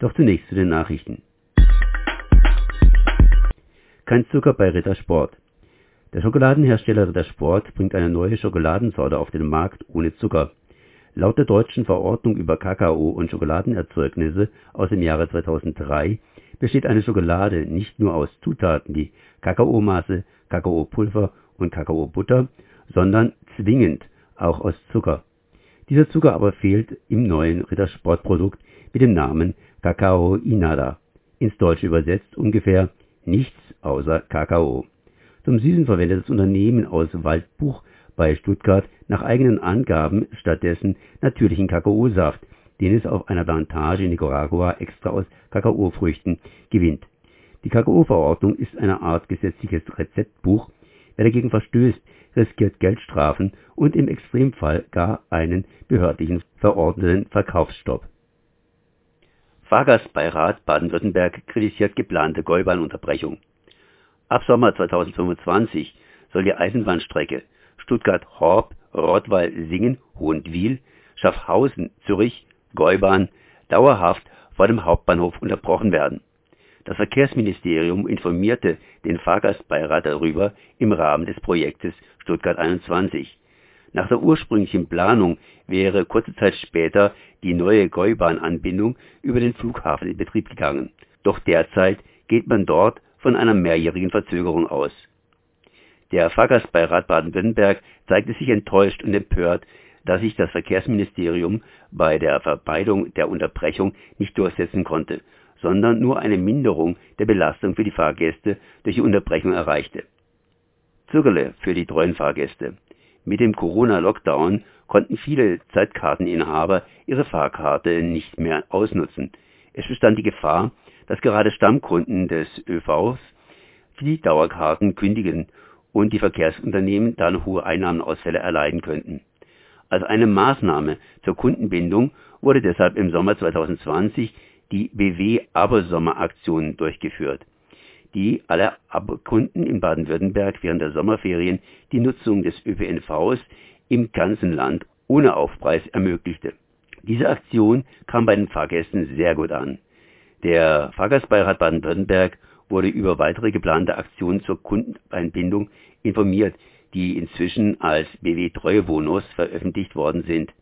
Doch zunächst zu den Nachrichten. Kein Zucker bei Rittersport. Der Schokoladenhersteller Rittersport bringt eine neue Schokoladensorte auf den Markt ohne Zucker. Laut der deutschen Verordnung über Kakao und Schokoladenerzeugnisse aus dem Jahre 2003 besteht eine Schokolade nicht nur aus Zutaten wie Kakaomasse, Kakaopulver und Kakaobutter, sondern zwingend auch aus Zucker. Dieser Zucker aber fehlt im neuen Rittersportprodukt mit dem Namen Kakao Inada, ins Deutsche übersetzt ungefähr nichts außer Kakao. Zum Süßen verwendet das Unternehmen aus Waldbuch bei Stuttgart nach eigenen Angaben stattdessen natürlichen Kakaosaft, den es auf einer Plantage in Nicaragua extra aus Kakaofrüchten gewinnt. Die Kakaoverordnung ist eine Art gesetzliches Rezeptbuch. Wer dagegen verstößt, riskiert Geldstrafen und im Extremfall gar einen behördlichen verordneten Verkaufsstopp. Fahrgastbeirat Baden-Württemberg kritisiert geplante Gäubahnunterbrechung. Ab Sommer 2025 soll die Eisenbahnstrecke Stuttgart-Horb, Rottweil-Singen, Hohenwil, Schaffhausen, Zürich, Gäubahn dauerhaft vor dem Hauptbahnhof unterbrochen werden. Das Verkehrsministerium informierte den Fahrgastbeirat darüber im Rahmen des Projektes Stuttgart 21. Nach der ursprünglichen Planung wäre kurze Zeit später die neue Gäubahnanbindung über den Flughafen in Betrieb gegangen. Doch derzeit geht man dort von einer mehrjährigen Verzögerung aus. Der Fahrgastbeirat Baden-Württemberg zeigte sich enttäuscht und empört, dass sich das Verkehrsministerium bei der Vermeidung der Unterbrechung nicht durchsetzen konnte, sondern nur eine Minderung der Belastung für die Fahrgäste durch die Unterbrechung erreichte. Zögerle für die treuen Fahrgäste. Mit dem Corona-Lockdown konnten viele Zeitkarteninhaber ihre Fahrkarte nicht mehr ausnutzen. Es bestand die Gefahr, dass gerade Stammkunden des ÖVs die Dauerkarten kündigen und die Verkehrsunternehmen dann hohe Einnahmenausfälle erleiden könnten. Als eine Maßnahme zur Kundenbindung wurde deshalb im Sommer 2020 die BW Abersommeraktion durchgeführt, die alle Kunden in Baden-Württemberg während der Sommerferien die Nutzung des ÖPNVs im ganzen Land ohne Aufpreis ermöglichte. Diese Aktion kam bei den Fahrgästen sehr gut an. Der Fahrgastbeirat Baden-Württemberg wurde über weitere geplante Aktionen zur Kundeneinbindung informiert, die inzwischen als BW Treuebonus veröffentlicht worden sind.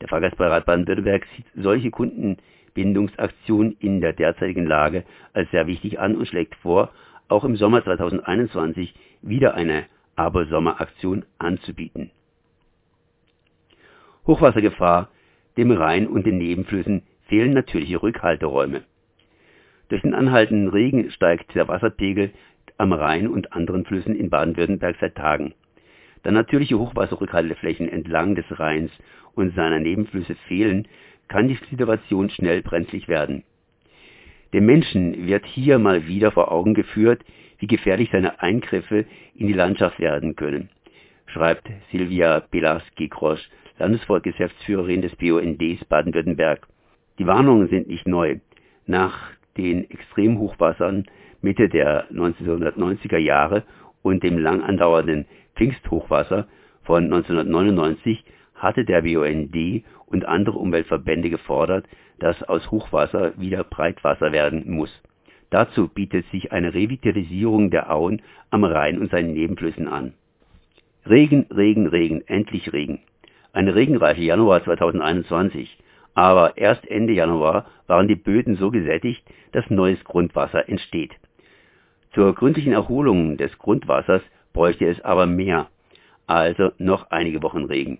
Der Fahrgastbeirat Baden-Württemberg sieht solche Kundenbindungsaktionen in der derzeitigen Lage als sehr wichtig an und schlägt vor, auch im Sommer 2021 wieder eine Aber-Sommer-Aktion anzubieten. Hochwassergefahr, dem Rhein und den Nebenflüssen fehlen natürliche Rückhalteräume. Durch den anhaltenden Regen steigt der Wasserpegel am Rhein und anderen Flüssen in Baden-Württemberg seit Tagen. Da natürliche Hochwasserrückhalteflächen entlang des Rheins und seiner Nebenflüsse fehlen, kann die Situation schnell brenzlig werden. Dem Menschen wird hier mal wieder vor Augen geführt, wie gefährlich seine Eingriffe in die Landschaft werden können, schreibt Silvia Belaski-Grosch, Landesvorgeschäftsführerin des BUNDs Baden-Württemberg. Die Warnungen sind nicht neu. Nach den Extremhochwassern Mitte der 1990er Jahre und dem lang andauernden Pfingsthochwasser von 1999 hatte der BUND und andere Umweltverbände gefordert, dass aus Hochwasser wieder Breitwasser werden muss. Dazu bietet sich eine Revitalisierung der Auen am Rhein und seinen Nebenflüssen an. Regen, Regen, Regen, endlich Regen. Eine regenreiche Januar 2021. Aber erst Ende Januar waren die Böden so gesättigt, dass neues Grundwasser entsteht. Zur gründlichen Erholung des Grundwassers bräuchte es aber mehr, also noch einige Wochen Regen.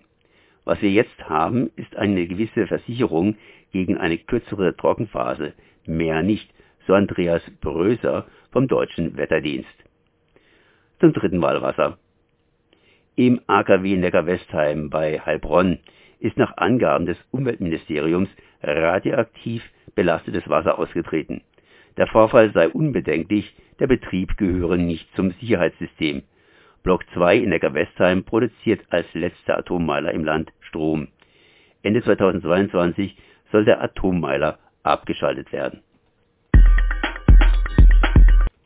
Was wir jetzt haben, ist eine gewisse Versicherung gegen eine kürzere Trockenphase, mehr nicht, so Andreas Bröser vom Deutschen Wetterdienst. Zum dritten Wahlwasser. Im AKW Neckar-Westheim bei Heilbronn ist nach Angaben des Umweltministeriums radioaktiv belastetes Wasser ausgetreten. Der Vorfall sei unbedenklich, der Betrieb gehöre nicht zum Sicherheitssystem. Block 2 in Neckar-Westheim produziert als letzter Atommeiler im Land Strom. Ende 2022 soll der Atommeiler abgeschaltet werden